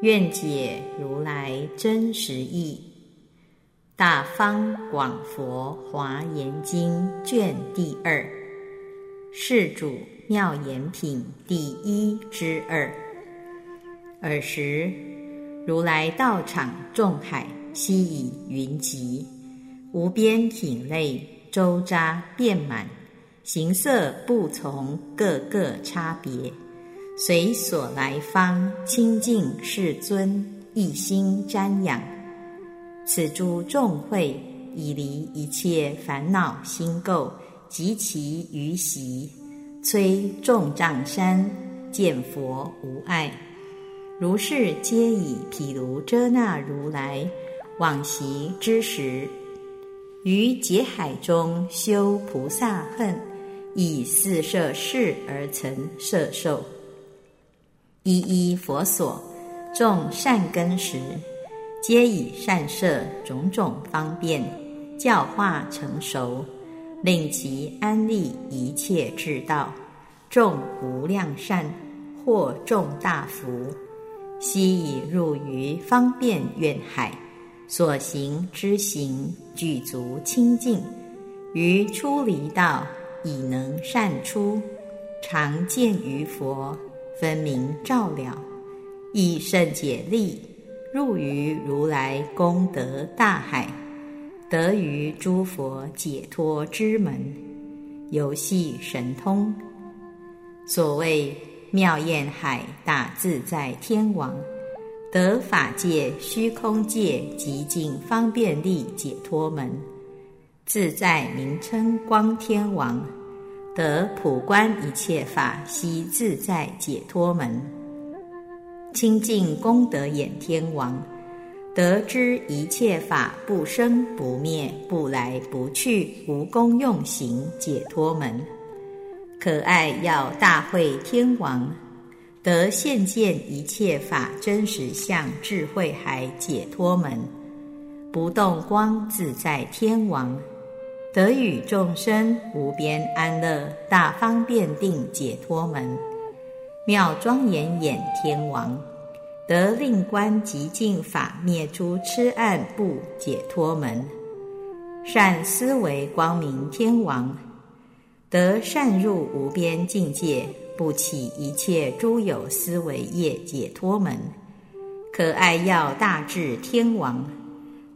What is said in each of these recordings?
愿解如来真实义。大方广佛华严经卷第二，世主妙言品第一之二。尔时，如来道场众海悉以云集，无边品类周匝遍满。形色不从，各个差别，随所来方清净世尊一心瞻仰。此诸众会已离一切烦恼心垢及其余习，摧众障山，见佛无碍。如是皆以毗卢遮那如来往昔之时，于劫海中修菩萨恨。以四摄事而成摄受，一一佛所种善根时，皆以善摄种种方便教化成熟，令其安立一切智道，种无量善，获众大福。悉以入于方便愿海，所行之行具足清净，于出离道。已能善出，常见于佛，分明照了，以甚解力，入于如来功德大海，得于诸佛解脱之门，游戏神通。所谓妙焰海大自在天王，得法界虚空界极尽方便力解脱门。自在名称光天王，得普观一切法悉自在解脱门；清净功德眼天王，得知一切法不生不灭、不来不去、无功用行解脱门；可爱要大会天王，得现见一切法真实相智慧海解脱门；不动光自在天王。得与众生无边安乐大方便定解脱门，妙庄严眼天王得令观极净法灭诸痴暗不解脱门，善思维光明天王得善入无边境界不起一切诸有思维业解脱门，可爱要大智天王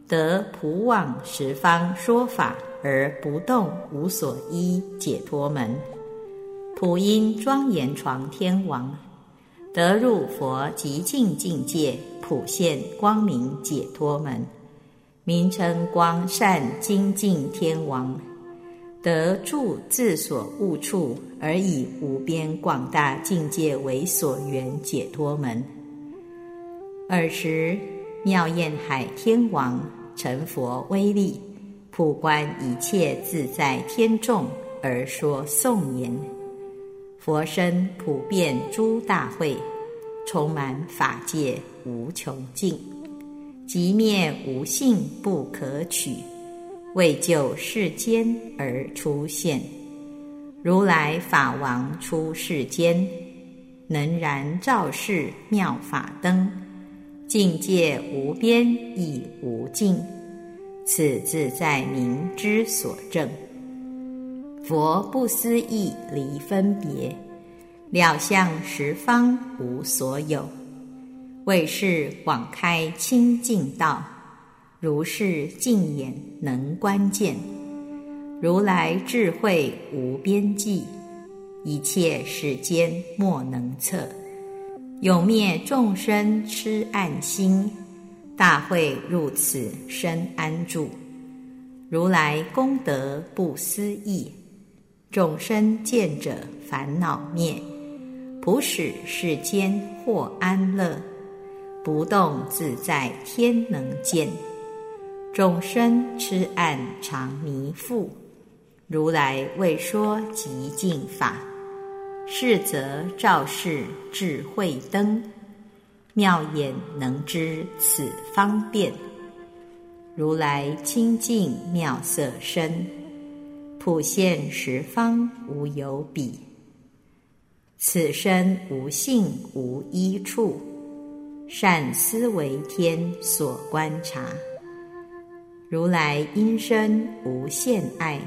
得普往十方说法。而不动无所依解脱门，普音庄严床天王得入佛极净境界，普现光明解脱门，名称光善精进天王得住自所悟处，而以无边广大境界为所缘解脱门。尔时妙焰海天王成佛威力。普观一切自在天众而说颂言：佛身普遍诸大会，充满法界无穷尽，即灭无性不可取，为救世间而出现。如来法王出世间，能燃照世妙法灯，境界无边亦无尽。此自在明之所证，佛不思议离分别，了相十方无所有，为是广开清净道，如是净眼能观见，如来智慧无边际，一切世间莫能测，永灭众生痴暗心。大会入此身安住，如来功德不思议，众生见者烦恼灭，普使世间获安乐，不动自在天能见。众生痴暗常迷覆，如来未说极净法，是则照世智慧灯，妙眼能知此方便。如来清净妙色身，普现十方无有比。此身无性无一处，善思为天所观察。如来因身无限爱，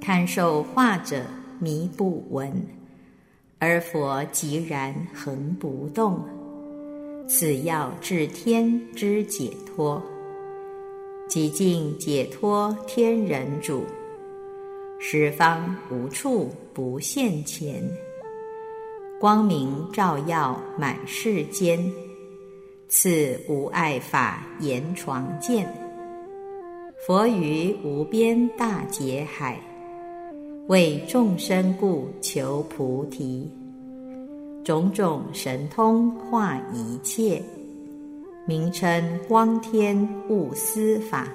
看受化者迷不闻，而佛即然恒不动。此要至天之解脱，极尽解脱天人主，十方无处不现前，光明照耀满世间。此无碍法言床见。佛于无边大劫海，为众生故求菩提，种种神通化一切，名称光天悟思法。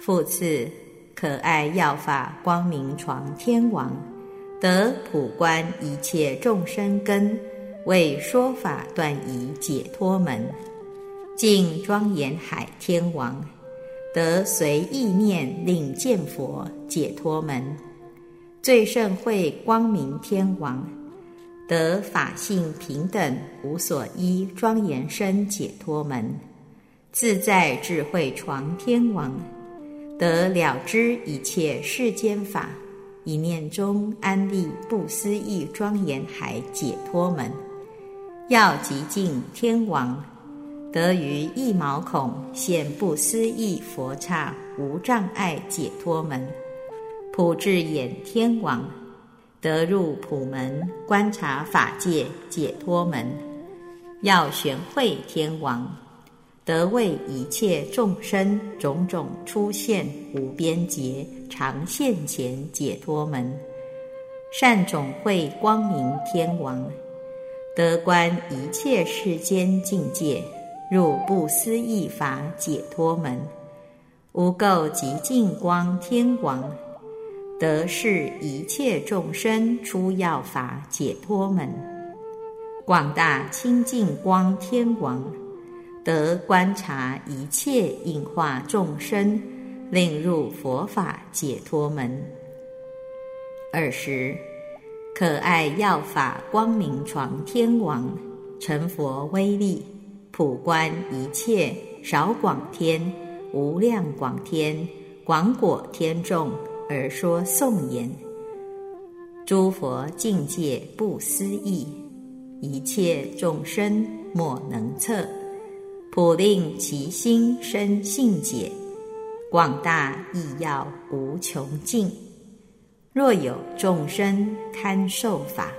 复次，可爱药法光明床天王，得普观一切众生根，为说法断疑解脱门，净庄严海天王。得随意念令见佛解脱门，最胜会光明天王得法性平等无所依庄严身解脱门，自在智慧床天王得了知一切世间法，一念中安立不思议庄严海解脱门，要极尽天王。得于一毛孔现不思议佛刹无障碍解脱门，普智眼天王得入普门观察法界解脱门，要玄慧天王得为一切众生种种出现无边劫常现前解脱门，善种慧光明天王得观一切世间境界。入不思议法解脱门，无垢极净光天王得是一切众生出要法解脱门，广大清净光天王得观察一切应化众生，令入佛法解脱门。二十可爱药法光明床天王成佛威力。普观一切少广天、无量广天、广果天众而说颂言：诸佛境界不思议，一切众生莫能测。普令其心生信解，广大义要无穷尽。若有众生堪受法，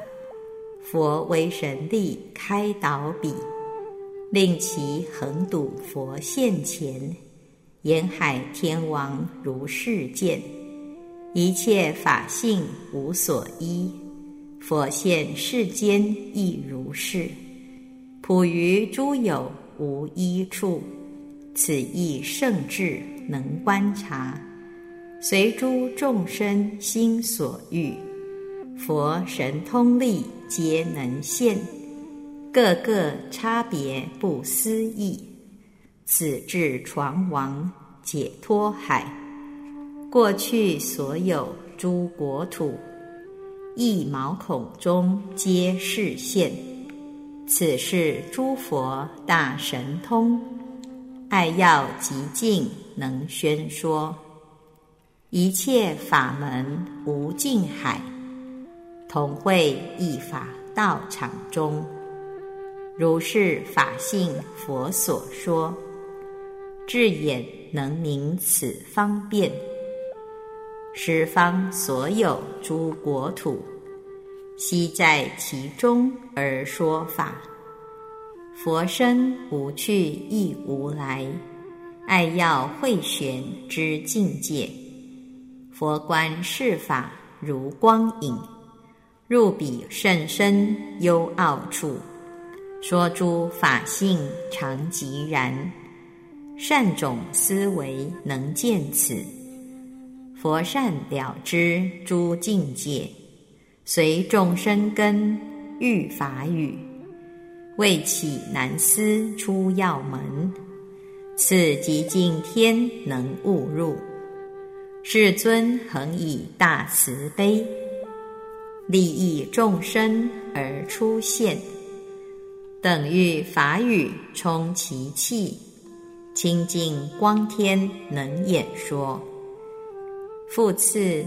佛为神力开导彼。令其横堵佛现前，沿海天王如是见，一切法性无所依，佛现世间亦如是，普于诸有无一处，此亦圣智能观察，随诸众生心所欲，佛神通力皆能现。个个差别不思议，此智床王解脱海，过去所有诸国土，一毛孔中皆是现。此是诸佛大神通，爱要极尽能宣说，一切法门无尽海，同会一法道场中。如是法性，佛所说，智眼能明此方便。十方所有诸国土，悉在其中而说法。佛身无去亦无来，爱要慧玄之境界。佛观世法如光影，入彼甚深幽奥处。说诸法性常即然，善种思维能见此。佛善了知诸境界，随众生根遇法语，为起难思出要门。此极尽天能悟入，世尊恒以大慈悲，利益众生而出现，等欲法语充其气，清净光天能演说。复次，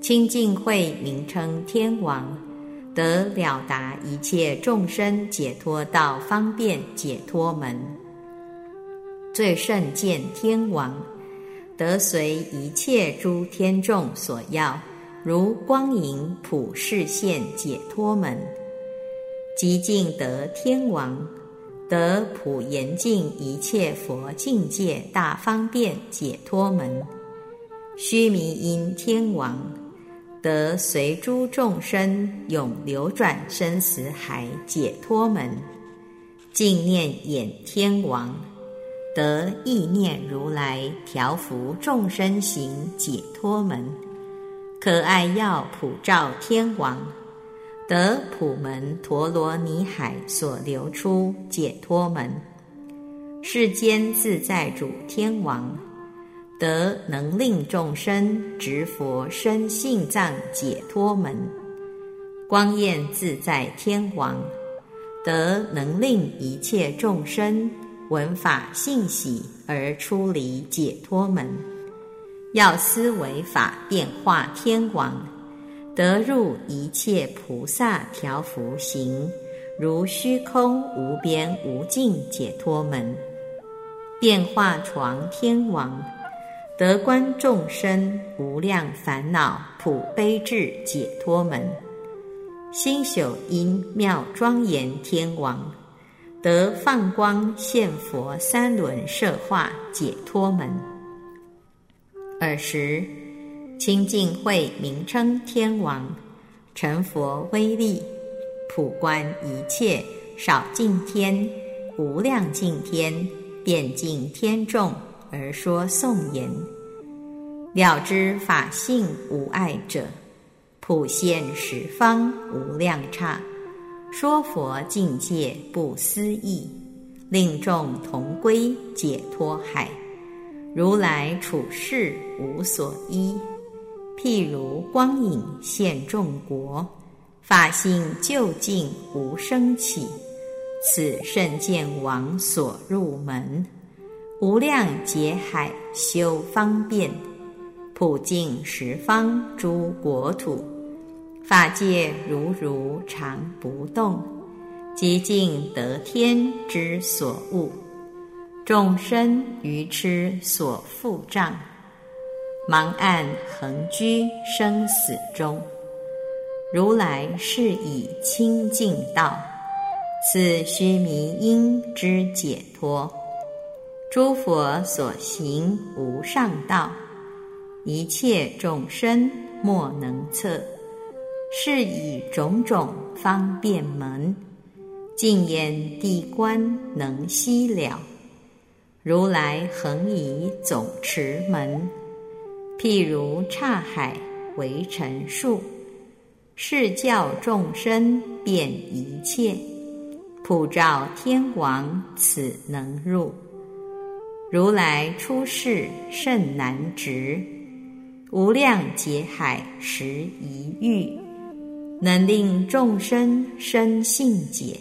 清净慧名称天王，得了达一切众生解脱道方便解脱门。最胜见天王，得随一切诸天众所要，如光影普示现解脱门。极尽得天王，得普严净一切佛境界大方便解脱门。须弥因天王得随诸众生永流转生死海解脱门，净念眼天王得意念如来调伏众生行解脱门，可爱药普照天王得普门陀罗尼海所流出解脱门，世间自在主天王。得能令众生执佛身性藏解脱门，光焰自在天王得能令一切众生闻法信喜而出离解脱门，要思维法变化天王得入一切菩萨调伏行，如虚空无边无尽解脱门，变化床天王。得观众生无量烦恼普悲智解脱门，心朽因妙庄严天王得放光现佛三轮摄化解脱门。尔时清净会名称天王成佛威力普观一切少尽天无量净天遍净天众。而说颂言：了知法性无碍者，普现十方无量刹，说佛境界不思议，令众同归解脱海。如来处世无所依，譬如光影现众国，法性究竟无生起，此甚见王所入门。无量劫海修方便，普净十方诸国土，法界如如常不动，极尽得天之所悟，众生愚痴所覆障，盲暗恒居生死中。如来是以清净道，此须弥因之解脱。诸佛所行无上道，一切众生莫能测。是以种种方便门，净言地观能悉了。如来恒以总持门，譬如刹海为尘数，是教众生遍一切，普照天王此能入。如来出世甚难值，无量劫海时一遇，能令众生生信解，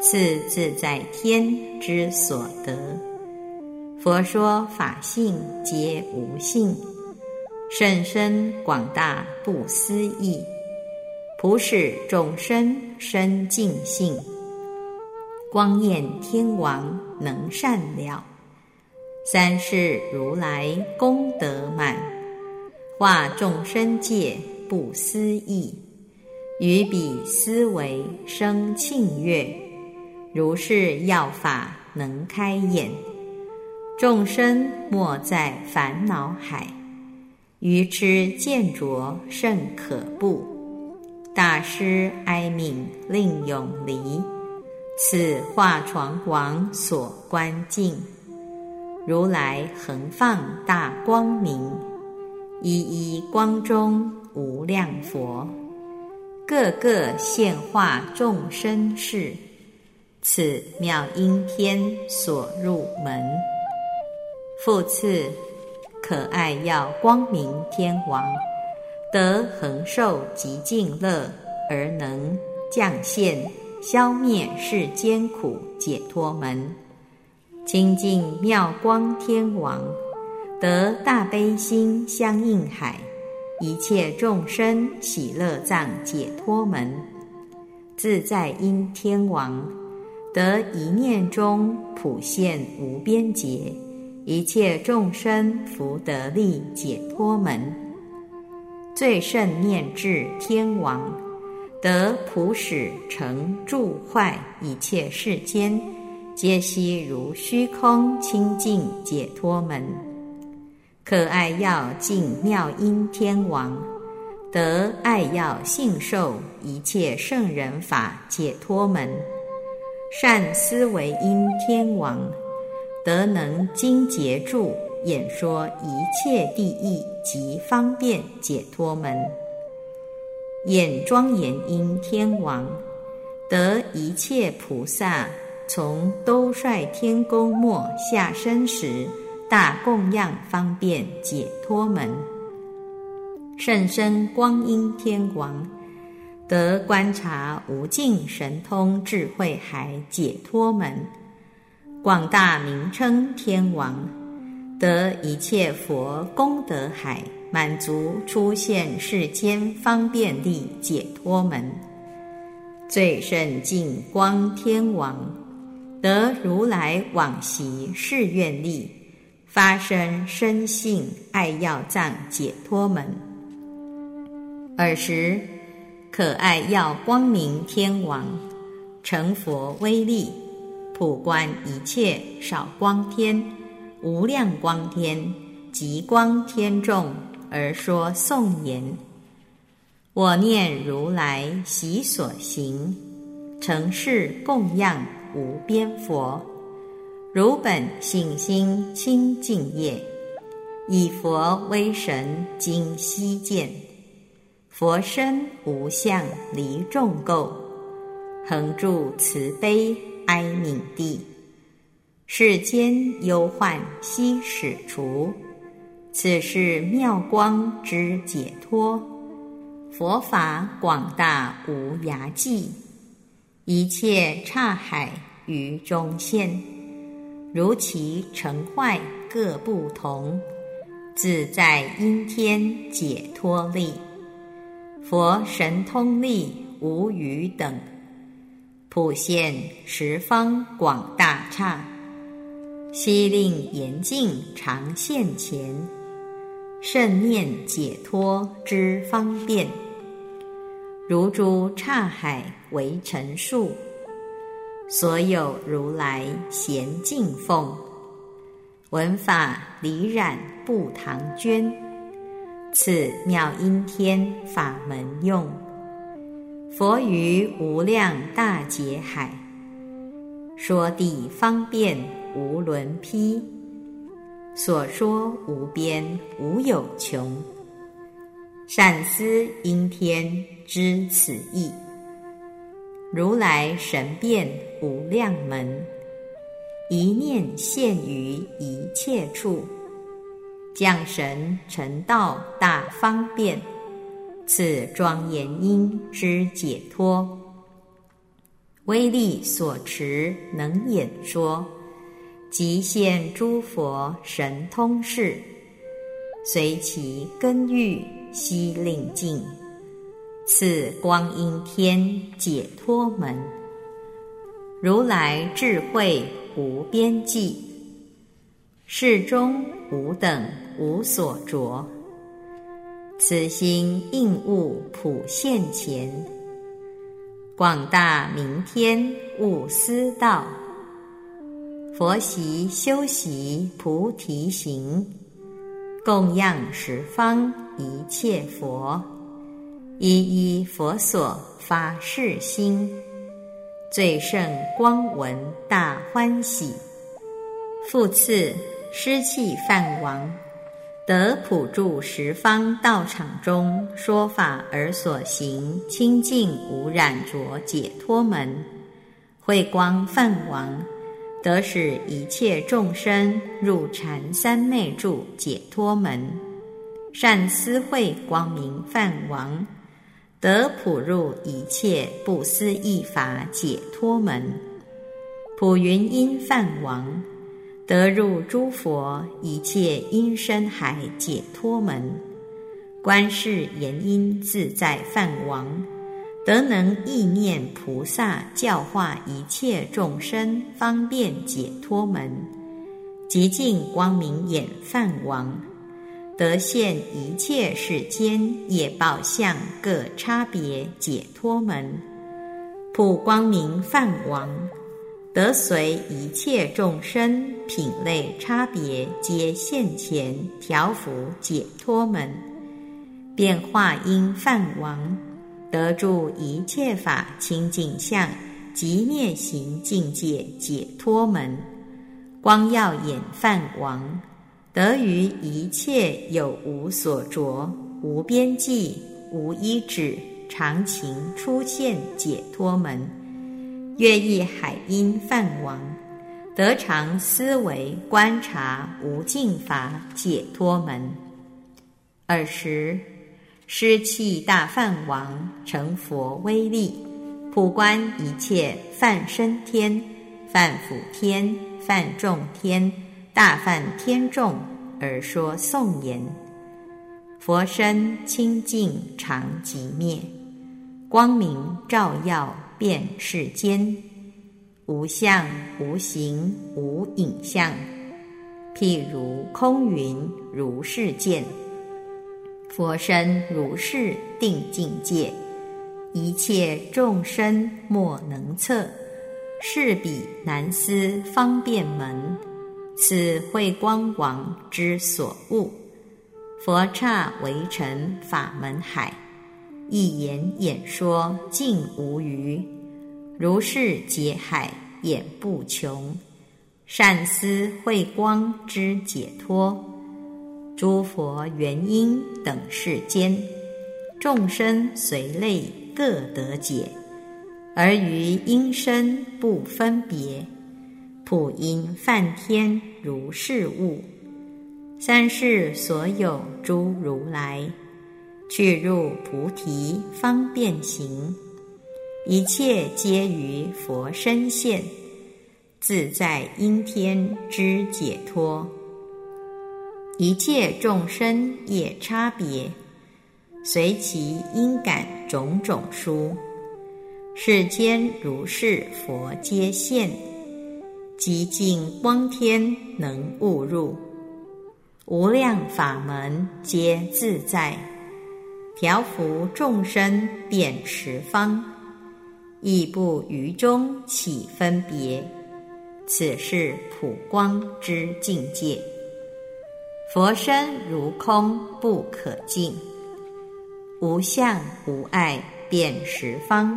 次自在天之所得。佛说法性皆无性，甚深广大不思议，普使众生生净性，光焰天王能善了。三世如来功德满，化众生界不思议，于彼思维生庆悦。如是要法能开眼，众生莫在烦恼海，愚痴见着甚可怖。大师哀悯令永离，此化床王所观境，如来恒放大光明，一一光中无量佛，个个现化众生事。此妙音天所入门。复次，可爱要光明天王，得恒受极尽乐，而能降现。消灭世间苦解脱门，清净妙光天王得大悲心相应海，一切众生喜乐藏解脱门，自在因天王得一念中普现无边劫，一切众生福德力解脱门，最胜念智天王。得普使成住坏一切世间，皆悉如虚空清净解脱门。可爱要净妙音天王，得爱要信受一切圣人法解脱门。善思维音天王，得能精节住演说一切地义及方便解脱门。演庄严因天王，得一切菩萨从兜率天宫末下生时，大供养方便解脱门。甚深光阴天王，得观察无尽神通智慧海解脱门。广大名称天王，得一切佛功德海。满足出现世间方便力解脱门，最胜净光天王得如来往昔誓愿力，发生生性爱要藏解脱门。尔时可爱要光明天王成佛威力，普观一切少光天、无量光天、极光天众。而说颂言：“我念如来习所行，成事供养无边佛。如本性心清净业，以佛威神今悉见。佛身无相离众垢，恒住慈悲哀悯地，世间忧患悉使除。”此是妙光之解脱，佛法广大无涯际，一切刹海于中现，如其成坏各不同，自在因天解脱力，佛神通力无余等，普现十方广大刹，悉令严净常现前。甚念解脱之方便，如诸刹海为陈述，所有如来贤敬奉，闻法离染不唐捐，此妙音天法门用，佛于无量大劫海，说地方便无伦披。所说无边无有穷，善思因天知此意。如来神变无量门，一念现于一切处，降神成道大方便，此庄严因之解脱，威力所持能演说。即现诸佛神通事，随其根欲悉令尽，此光阴天解脱门。如来智慧无边际，世中无等无所着，此心应物普现前，广大明天悟思道。佛习修习菩提行，供养十方一切佛，一一佛所发誓心，最胜光闻大欢喜。复次，湿气梵王得普住十方道场中说法而所行清净无染浊解脱门，慧光梵王得使一切众生入禅三昧住解脱门，善思慧光明梵王。得普入一切不思议法解脱门，普云音梵王得入诸佛一切音声海解脱门，观世言音自在梵王得能意念菩萨教化一切众生方便解脱门，极尽光明眼梵王。得现一切世间业报相各差别解脱门，普光明梵王得随一切众生品类差别皆现前调伏解脱门，变化因梵王得住一切法清净相即灭行境界解脱门，光耀眼梵王。得于一切有无所着，无边际，无依止，常情出现解脱门。月意海音梵王，得常思维观察无尽法解脱门。尔时，失气大梵王成佛威力，普观一切梵身天、梵辅天、梵众天。大梵天众而说颂言：佛身清净常寂灭，光明照耀遍世间，无相无形无影像，譬如空云如是见。佛身如是定境界，一切众生莫能测，是彼难思方便门。此慧光王之所悟，佛刹为尘法门海，一言演说尽无余，如是劫海眼不穷，善思慧光之解脱，诸佛原因等世间，众生随类各得解，而于因身不分别。普因梵天如是物，三世所有诸如来，去入菩提方便行，一切皆于佛身现，自在因天之解脱。一切众生也差别，随其因感种种殊，世间如是佛皆现。极尽光天能悟入，无量法门皆自在，调伏众生遍十方，亦不于中起分别。此是普光之境界。佛身如空不可尽，无相无碍遍十方，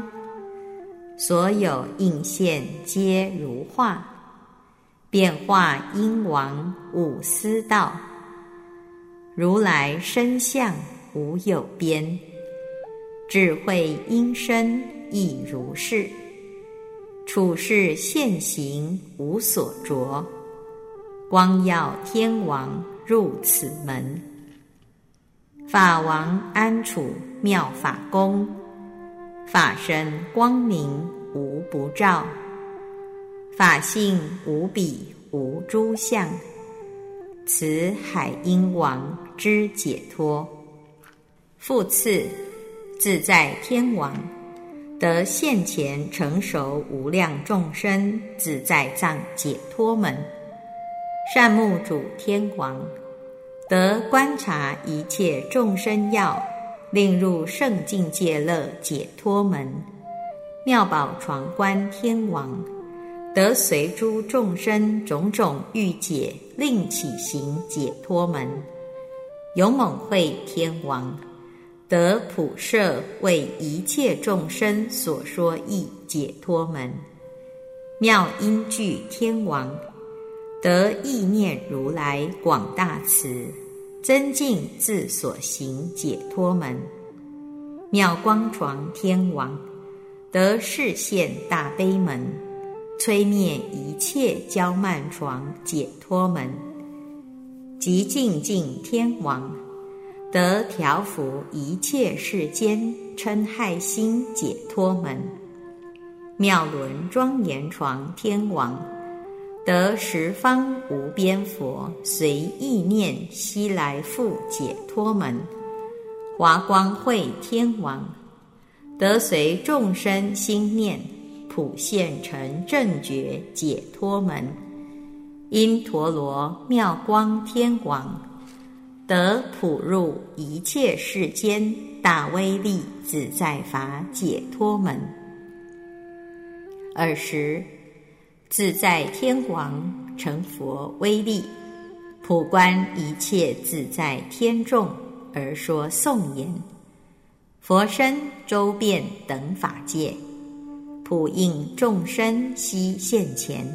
所有应现皆如画。变化因王五思道，如来身相无有边，智慧因身亦如是，处世现行无所着，光耀天王入此门，法王安处妙法宫，法身光明无不照。法性无比无诸相，此海阴王之解脱。复次，自在天王得现前成熟无量众生自在藏解脱门。善目主天王得观察一切众生要，令入圣境界乐解脱门。妙宝床观天王。得随诸众生种种欲解，令起行解脱门。勇猛慧天王得普摄为一切众生所说义解脱门。妙音具天王得意念如来广大慈，增进自所行解脱门。妙光床天王得视现大悲门，摧灭一切骄慢床解脱门。极静静天王得调伏一切世间嗔害心解脱门。妙轮庄严床天王，得十方无边佛随意念悉来复解脱门；华光会天王，得随众生心念普现成正觉解脱门；因陀罗妙光天王，得普入一切世间大威力自在法解脱门。尔时，自在天王成佛威力，普观一切自在天众，而说颂言：佛身周遍等法界，普应众生悉现前，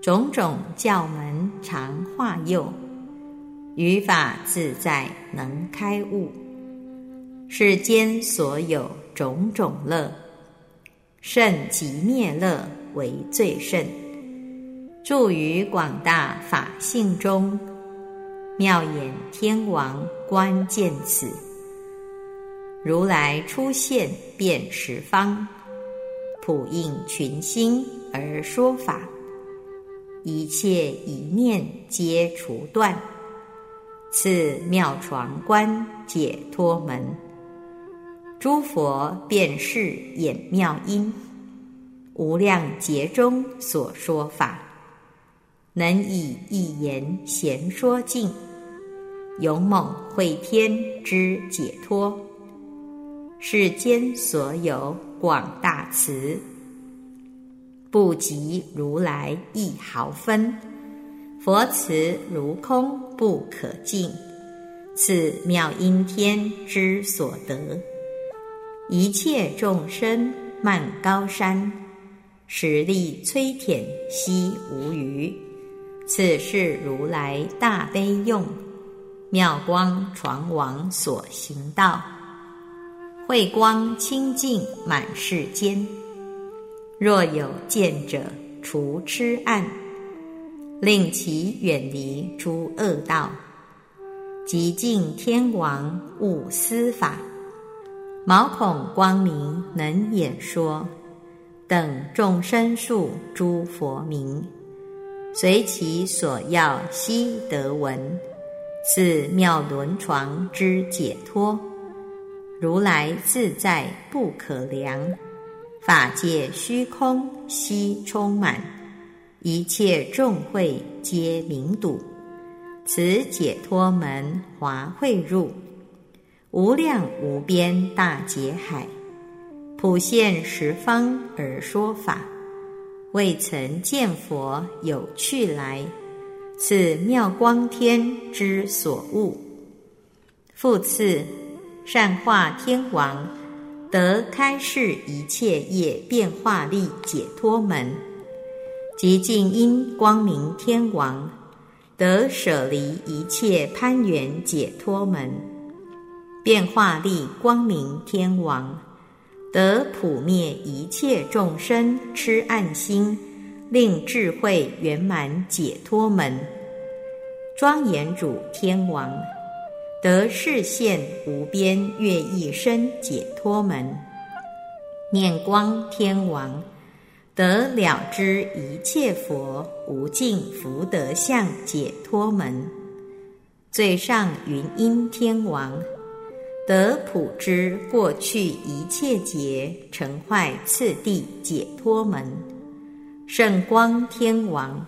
种种教门常化佑，语法自在能开悟，世间所有种种乐。甚即灭乐为最甚，住于广大法性中，妙眼天王观见此，如来出现遍十方，普应群星而说法，一切一念皆除断，赐妙床观解脱门。诸佛便是演妙音，无量劫中所说法，能以一言闲说尽，勇猛会天之解脱，世间所有广大慈，不及如来一毫分，佛慈如空不可尽，此妙音天之所得。一切众生漫高山，实力摧舔悉无余。此是如来大悲用，妙光传王所行道，慧光清净满世间。若有见者，除痴暗，令其远离诸恶道，极尽天王悟思法。毛孔光明能演说，等众生数诸佛名，随其所要悉得闻。此妙轮床之解脱，如来自在不可量，法界虚空悉充满，一切众会皆明睹。此解脱门华会入。无量无边大劫海，普现十方而说法，未曾见佛有去来，此妙光天之所悟。复次，善化天王得开示一切业变化力解脱门，即净因光明天王得舍离一切攀缘解脱门。变化力光明天王得普灭一切众生痴暗心，令智慧圆满解脱门。庄严主天王得视现无边月一身解脱门。念光天王得了知一切佛无尽福德相解脱门。最上云音天王。得普知过去一切劫成坏次第解脱门，圣光天王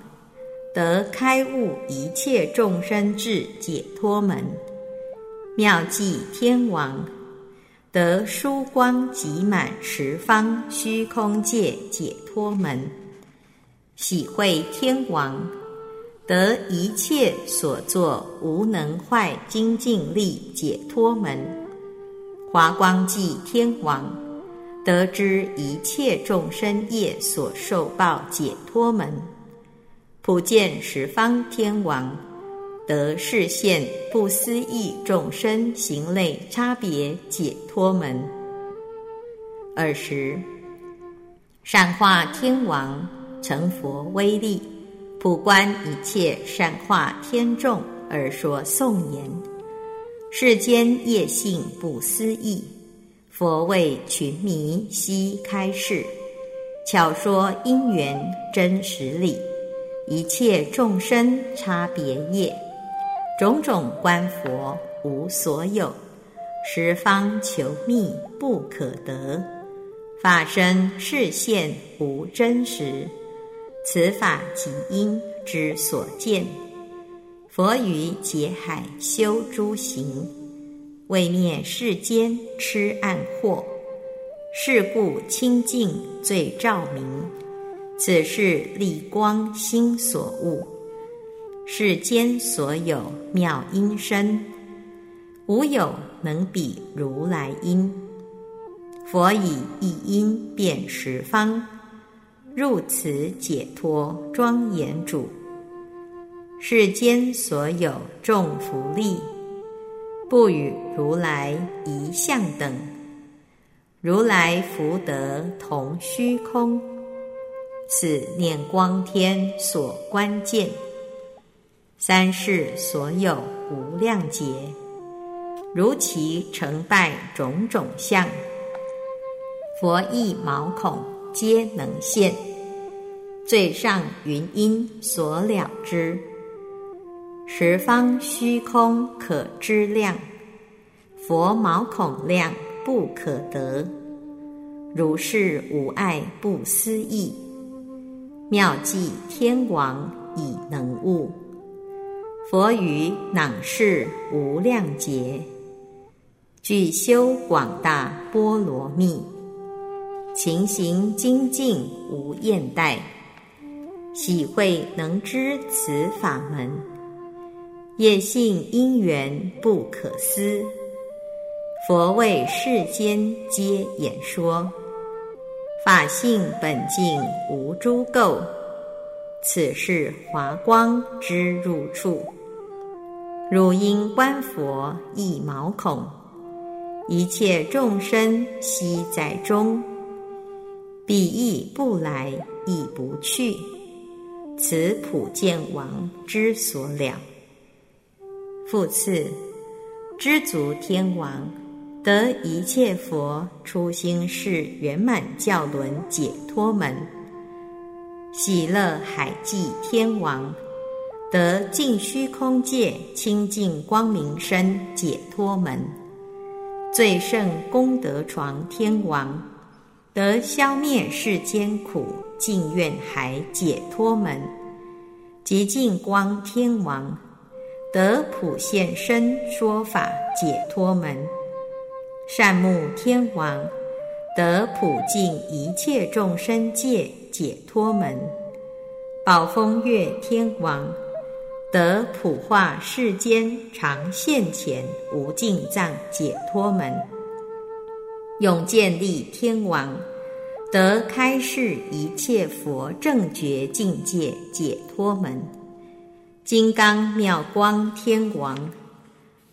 得开悟一切众生智解脱门，妙计天王得殊光极满十方虚空界解脱门，喜会天王得一切所作无能坏精进力解脱门。华光济天王得知一切众生业所受报解脱门，普见十方天王得视现不思议众生行类差别解脱门。二十善化天王成佛威力，普观一切善化天众而说颂言。世间业性不思议，佛为群迷悉开示，巧说因缘真实理，一切众生差别业，种种观佛无所有，十方求觅不可得，法身示现无真实，此法即因之所见。佛于劫海修诸行，为灭世间痴暗惑，是故清净最照明。此是立光心所悟，世间所有妙音声，无有能比如来音。佛以一音变十方，入此解脱庄严主。世间所有众福利，不与如来一相等。如来福德同虚空，此念光天所关键。三世所有无量劫，如其成败种种相，佛意毛孔皆能现。最上云音所了之。十方虚空可知量，佛毛孔量不可得。如是无碍不思议，妙计天王已能悟。佛于囊世无量劫，具修广大波罗蜜，勤行精进无厌怠，喜会能知此法门。业性因缘不可思，佛为世间皆演说。法性本净无诸垢，此是华光之入处。汝因观佛一毛孔，一切众生悉在中，彼亦不来亦不去，此普见王之所了。复次，知足天王得一切佛初心是圆满教轮解脱门；喜乐海寂天王得尽虚空界清净光明身解脱门；最胜功德床天王得消灭世间苦尽愿海解脱门；极净光天王。得普现身说法解脱门，善目天王得普尽一切众生界解脱门，宝风月天王得普化世间常现前无尽藏解脱门，永建立天王得开示一切佛正觉境界解脱门。金刚妙光天王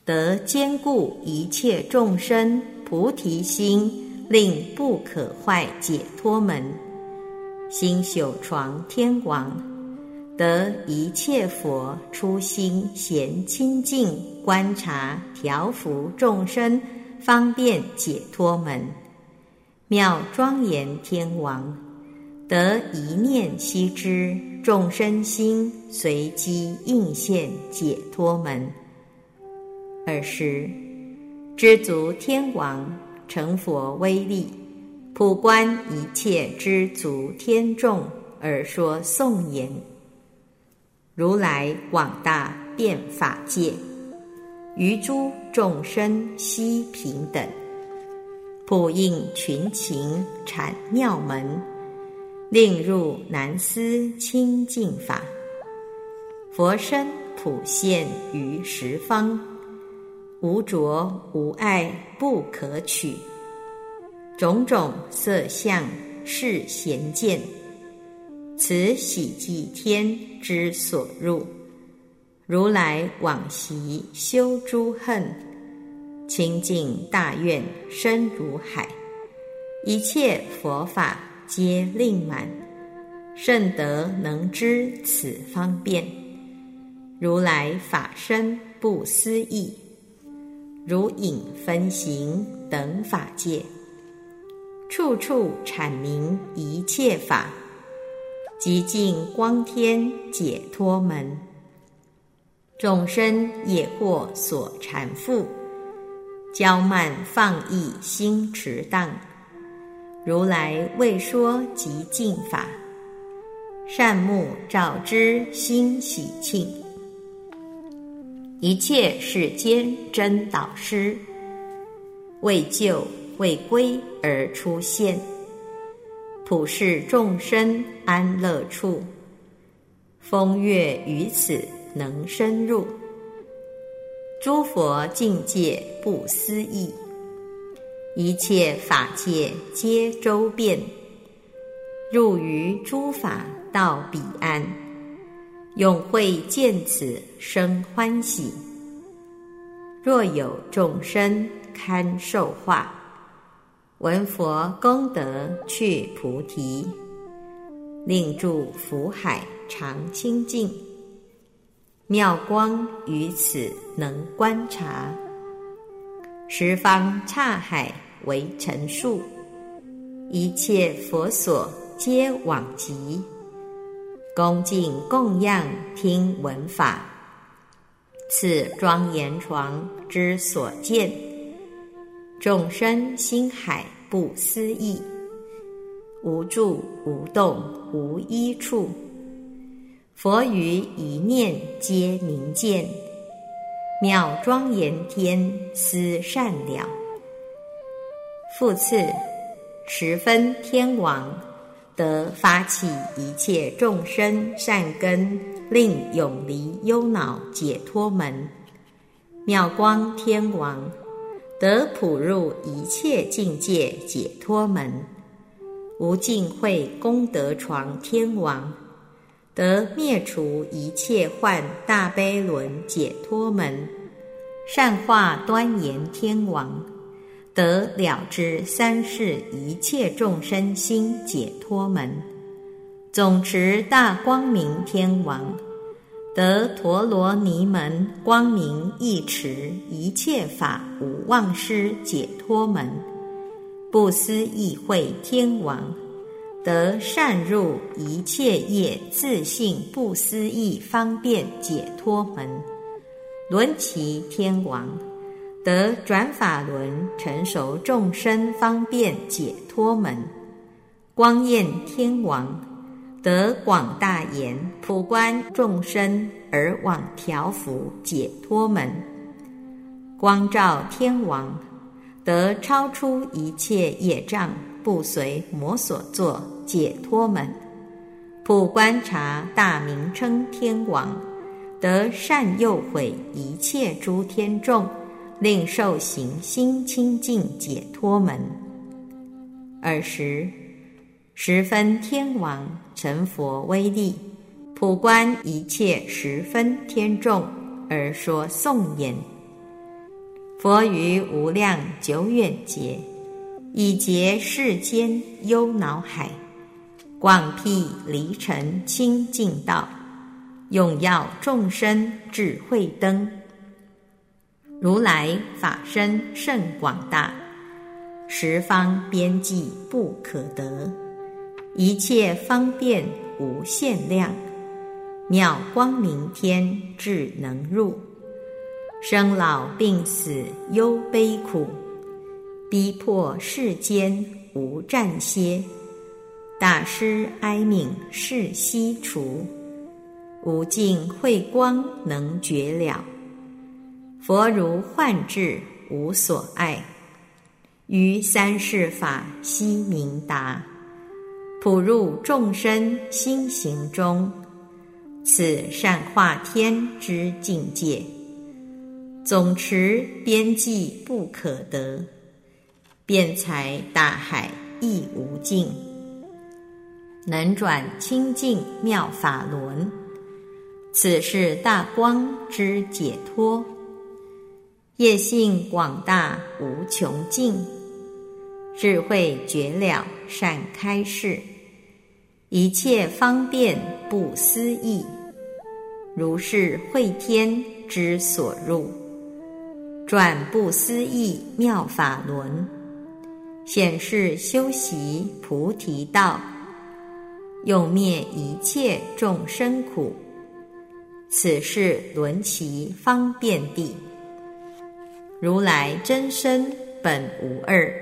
得坚固一切众生菩提心，令不可坏解脱门。星宿床天王得一切佛初心贤清净观察调伏众生方便解脱门。妙庄严天王。得一念悉知众生心随机应现解脱门。二十知足天王成佛威力，普观一切知足天众而说颂言：如来广大遍法界，于诸众生悉平等，普应群情阐妙门。令入难思清净法，佛身普现于十方，无着无碍不可取，种种色相是贤见，此喜寂天之所入。如来往昔修诸恨，清净大愿深如海，一切佛法皆令满，甚得能知此方便。如来法身不思议，如影分形等法界，处处阐明一切法，极尽光天解脱门。众生也过所缠缚，骄慢放逸心迟荡。如来未说极净法，善目照之心喜庆。一切世间真导师，为救为归而出现，普世众生安乐处，风月于此。能深入诸佛境界不思议，一切法界皆周遍，入于诸法到彼岸，永会见此生欢喜。若有众生堪受化，闻佛功德去菩提，令住福海常清净。妙光于此能观察，十方刹海为陈述，一切佛所皆往极，恭敬供养听闻法，此庄严床之所见，众生心海不思议，无住无动无依处。佛于一念皆明见，妙庄严天思善了。复次，十分天王得发起一切众生善根，令永离忧恼解脱门。妙光天王得普入一切境界解脱门。无尽慧功德床天王。得灭除一切幻大悲轮解脱门，善化端严天王，得了知三世一切众生心解脱门，总持大光明天王，得陀罗尼门光明一持一切法无妄失解脱门，不思议会天王。得善入一切业自性不思议方便解脱门，轮其天王。得转法轮成熟众生方便解脱门，光焰天王得广大言普观众生而往调伏解脱门，光照天王得超出一切业障不随魔所作。解脱门，普观察大名称天王，得善诱毁一切诸天众，令受行心清净解脱门。尔时，十分天王成佛威力，普观一切十分天众，而说颂言：佛于无量久远劫，以劫世间忧恼海。广辟离尘清净道，永耀众生智慧灯。如来法身甚广大，十方边际不可得，一切方便无限量，妙光明天智能入，生老病死忧悲苦，逼迫世间无暂歇。大师哀悯是悉除，无尽慧光能觉了。佛如幻智无所爱，于三世法悉明达，普入众生心行中，此善化天之境界。总持边际不可得，辩才大海亦无尽，能转清净妙法轮，此是大光之解脱，业性广大无穷尽，智慧绝了善开示，一切方便不思议，如是慧天之所入。转不思议妙法轮，显示修习菩提道，永灭一切众生苦。此是轮其方便地。如来真身本无二，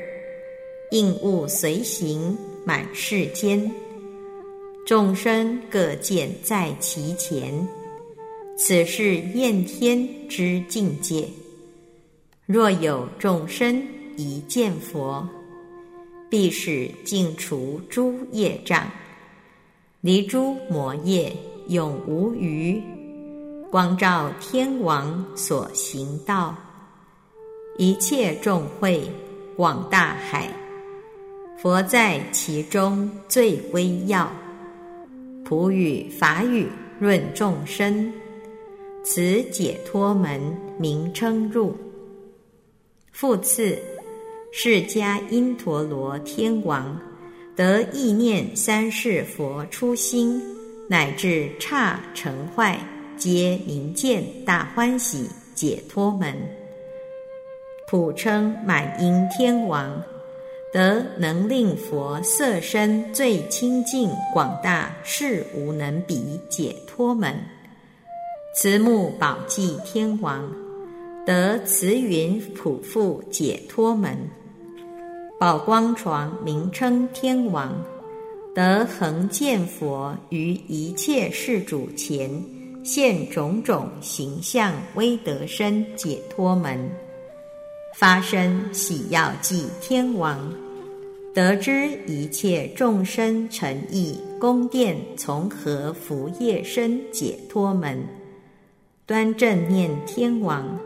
应物随行满世间，众生各见在其前。此是焰天之境界。若有众生一见佛，必使尽除诸业障，离诸魔业，永无余。光照天王所行道，一切众会广大海，佛在其中最微要。普语法语润众生，此解脱门名称入。复次，释迦因陀罗天王得意念三世佛初心，乃至刹成坏，皆明见大欢喜解脱门。普称满因天王得能令佛色身最清净广大，是无能比解脱门。慈目宝济天王。得慈云普覆解脱门，宝光床名称天王，得恒见佛于一切世主前现种种形象威德身解脱门，发生喜要记天王，得知一切众生诚意宫殿从何福业身解脱门，端正念天王。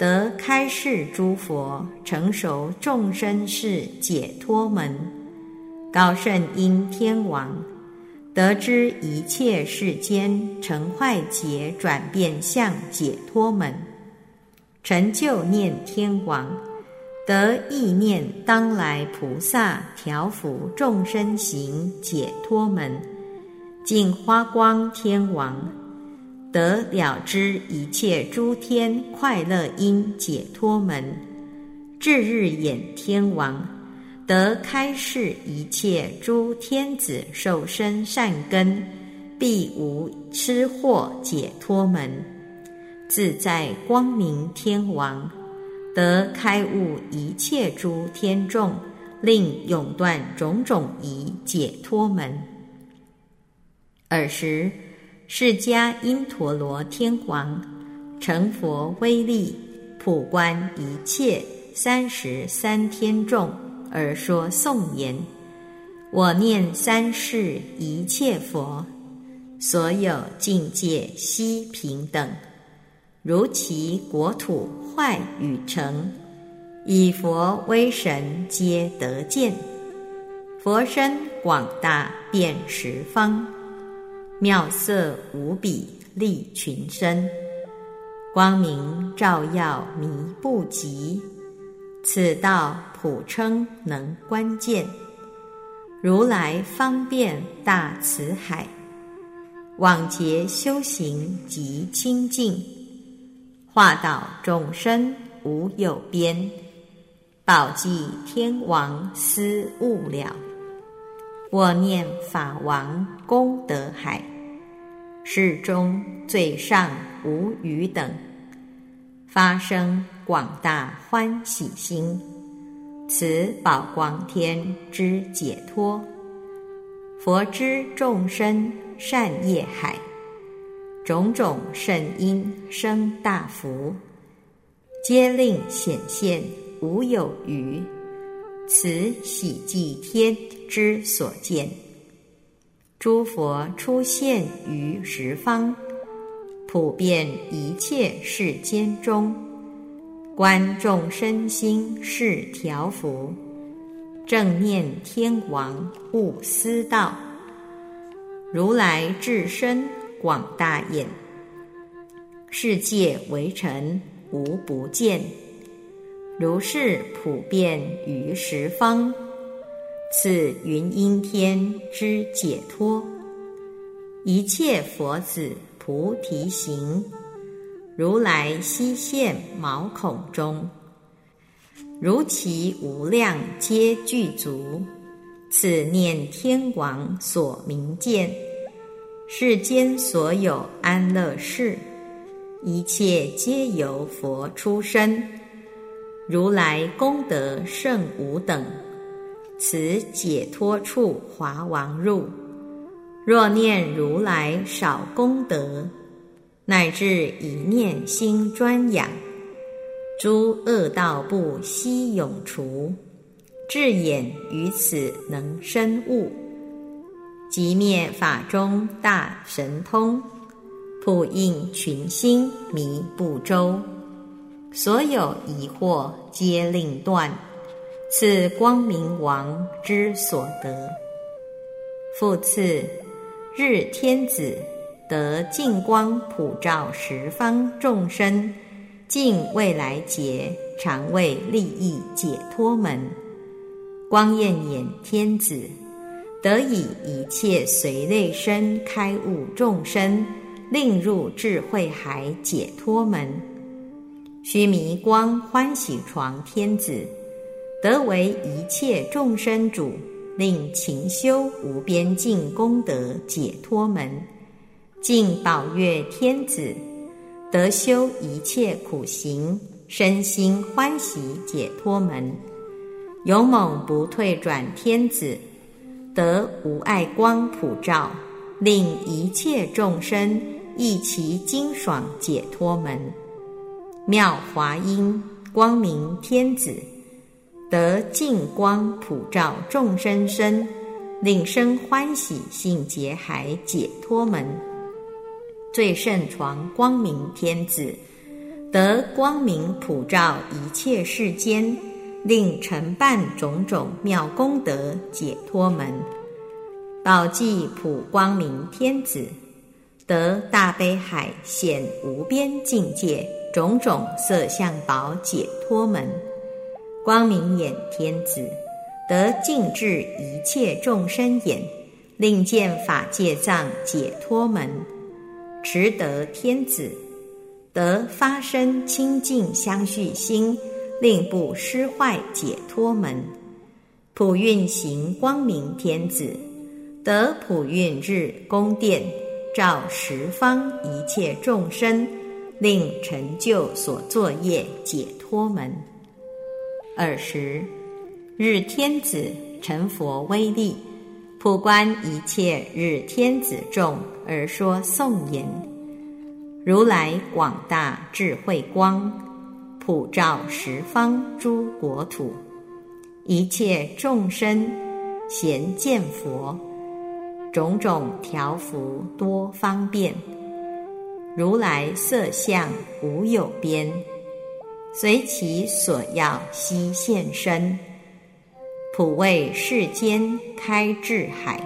得开示诸佛成熟众生是解脱门，高圣因天王得知一切世间成坏劫转变相解脱门，成就念天王得意念当来菩萨调伏众生行解脱门，净花光天王。得了知一切诸天快乐因解脱门，至日眼天王得开示一切诸天子受生善根，必无吃货解脱门，自在光明天王得开悟一切诸天众，令永断种种疑解脱门。尔时。释迦因陀罗天王成佛威力，普观一切三十三天众，而说颂言：我念三世一切佛，所有境界悉平等。如其国土坏与成，以佛威神皆得见。佛身广大遍十方。妙色无比利群生，光明照耀迷不及。此道普称能观见，如来方便大慈海，往劫修行极清净，化导众生无有边，宝济天王思悟了。我念法王功德海，世中最上无余等，发生广大欢喜心，此宝光天之解脱，佛之众生善业海，种种圣因生大福，皆令显现无有余。此喜济天之所见，诸佛出现于十方，普遍一切世间中，观众身心是调伏，正念天王悟思道。如来至身广大眼，世界为尘无不见。如是普遍于十方，此云阴天之解脱。一切佛子菩提行。如来悉现毛孔中，如其无量皆具足。此念天王所明见，世间所有安乐事，一切皆由佛出身。如来功德甚无等，此解脱处华王入。若念如来少功德。乃至一念心专养，诸恶道不悉永除，智眼于此能深悟，即灭法中大神通，普应群星迷不周，所有疑惑皆令断，此光明王之所得。复次，日天子。得净光普照十方众生，尽未来劫，常为利益解脱门。光焰眼天子得以一切随类身开悟众生，令入智慧海解脱门。须弥光欢喜床天子得为一切众生主，令勤修无边尽功德解脱门。敬宝月天子得修一切苦行，身心欢喜解脱门；勇猛不退转天子得无碍光普照，令一切众生一其精爽解脱门；妙华音光明天子得净光普照众生身，令生欢喜性劫海解脱门。最胜床光明天子得光明普照一切世间，令承办种种妙功德解脱门。宝济普光明天子得大悲海显无边境界种种色相宝解脱门。光明眼天子得尽治一切众生眼，令见法界藏解脱门。持得天子得发生清净相续心，令不失坏解脱门。普运行光明天子得普运日宫殿，照十方一切众生，令成就所作业解脱门。尔时，日天子成佛威力。普观一切日天子众而说颂言：如来广大智慧光，普照十方诸国土，一切众生贤见佛，种种调伏多方便。如来色相无有边，随其所要悉现身。普为世间开智海，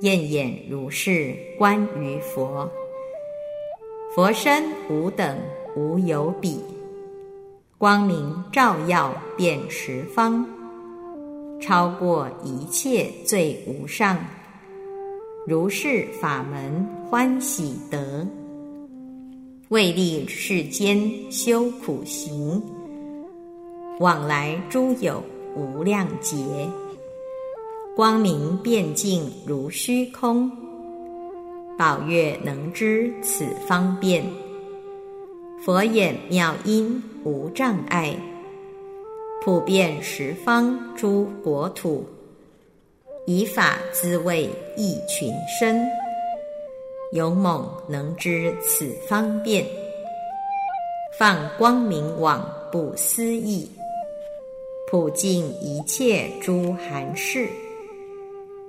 焰眼如是观于佛。佛身无等无有比，光明照耀遍十方，超过一切最无上。如是法门欢喜得，为利世间修苦行，往来诸有。无量劫，光明遍净如虚空，宝月能知此方便，佛眼妙音无障碍，普遍十方诸国土，以法滋味益群生，勇猛能知此方便，放光明网不思议。普尽一切诸寒士，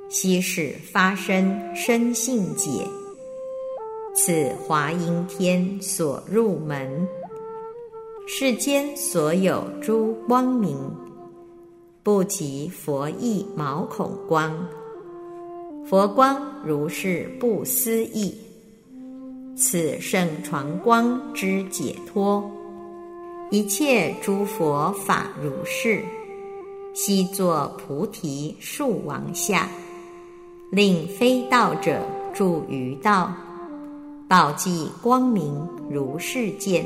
悉使发生生性解。此华阴天所入门，世间所有诸光明，不及佛意毛孔光。佛光如是不思议，此圣传光之解脱。一切诸佛法如是，悉作菩提树王下，令非道者住于道，宝济光明如是见。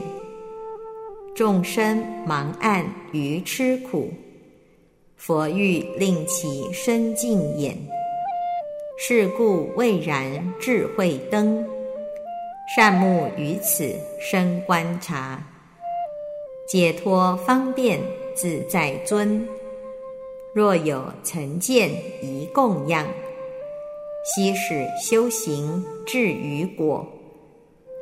众生盲暗愚痴苦，佛欲令其身净眼。是故未然智慧灯，善目于此生观察，解脱方便自在尊。若有曾见一供养，悉使修行至于果，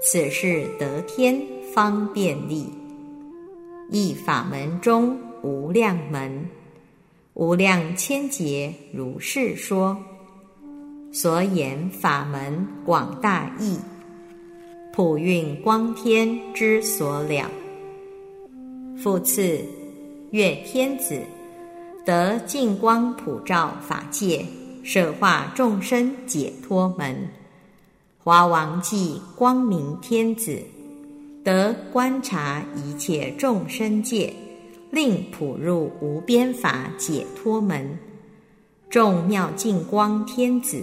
此是得天方便利。一法门中无量门，无量千劫如是说。所言法门广大义，普运光天之所了。复次，月天子得净光普照法界，摄化众生解脱门；华王继光明天子得观察一切众生界，令普入无边法解脱门；众妙净光天子。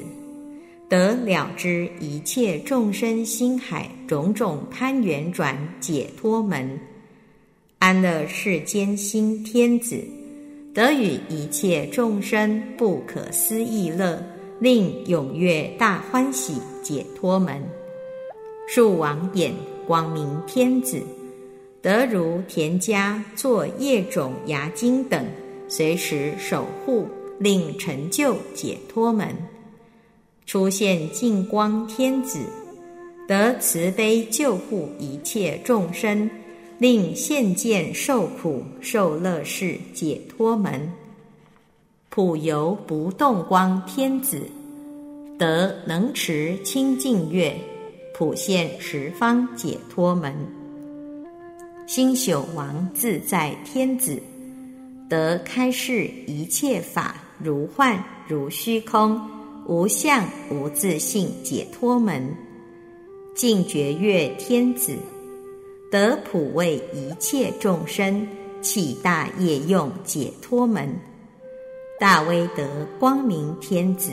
得了知一切众生心海种种攀缘转解脱门，安乐世间心天子，得与一切众生不可思议乐，令踊跃大欢喜解脱门。树王眼光明天子，得如田家作业种牙经等，随时守护，令成就解脱门。出现净光天子，得慈悲救护一切众生，令现见受苦受乐事解脱门。普游不动光天子，得能持清净月，普现十方解脱门。星宿王自在天子，得开示一切法如幻如虚空。无相无自性解脱门，净觉月天子得普为一切众生起大业用解脱门，大威德光明天子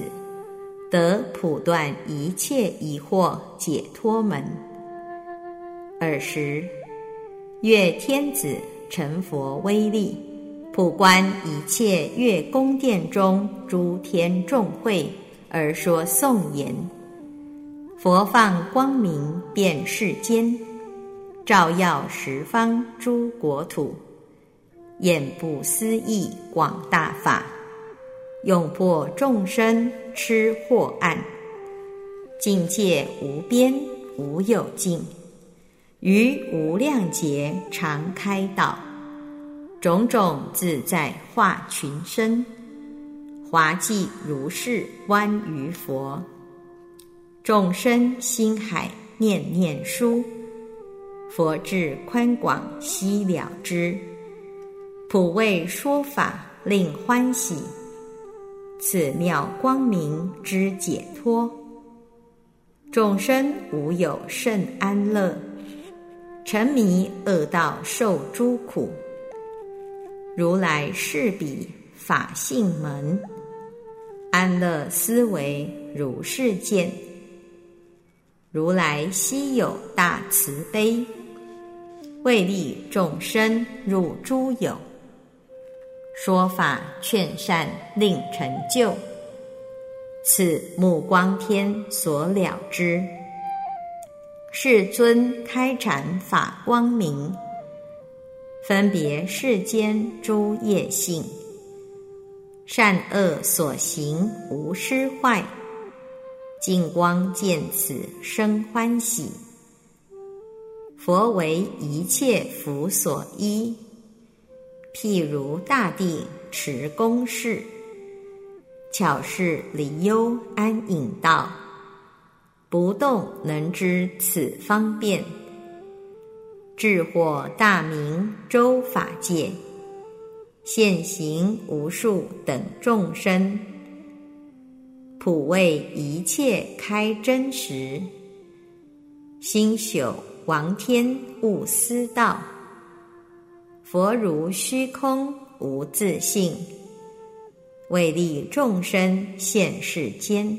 得普断一切疑惑解脱门。尔时，月天子成佛威力，普观一切月宫殿中诸天众会。而说颂言：佛放光明遍世间，照耀十方诸国土，眼不思议广大法，永破众生痴惑暗，境界无边无有尽，于无量劫常开导，种种自在化群生。华记如是观于佛，众生心海念念殊，佛智宽广悉了知，普为说法令欢喜，此妙光明之解脱，众生无有甚安乐，沉迷恶道受诸苦，如来是彼法性门。安乐思维如是见，如来稀有大慈悲，为利众生入诸有，说法劝善令成就，此目光天所了之。世尊开阐法光明，分别世间诸业性。善恶所行无失坏，净光见此生欢喜。佛为一切福所依，譬如大地持公事，巧是离忧安隐道，不动能知此方便。智获大明周法界，现行无数等众生，普为一切开真实，心朽王天勿思道，佛如虚空无自性。为利众生现世间，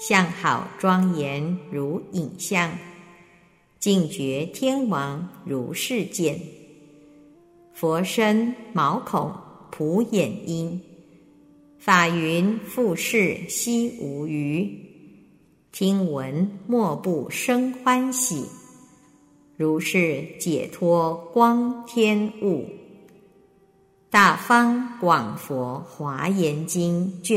相好庄严如影像，净觉天王如是见。佛身毛孔普眼音，法云复世悉无余。听闻莫不生欢喜，如是解脱光天物。大方广佛华严经卷。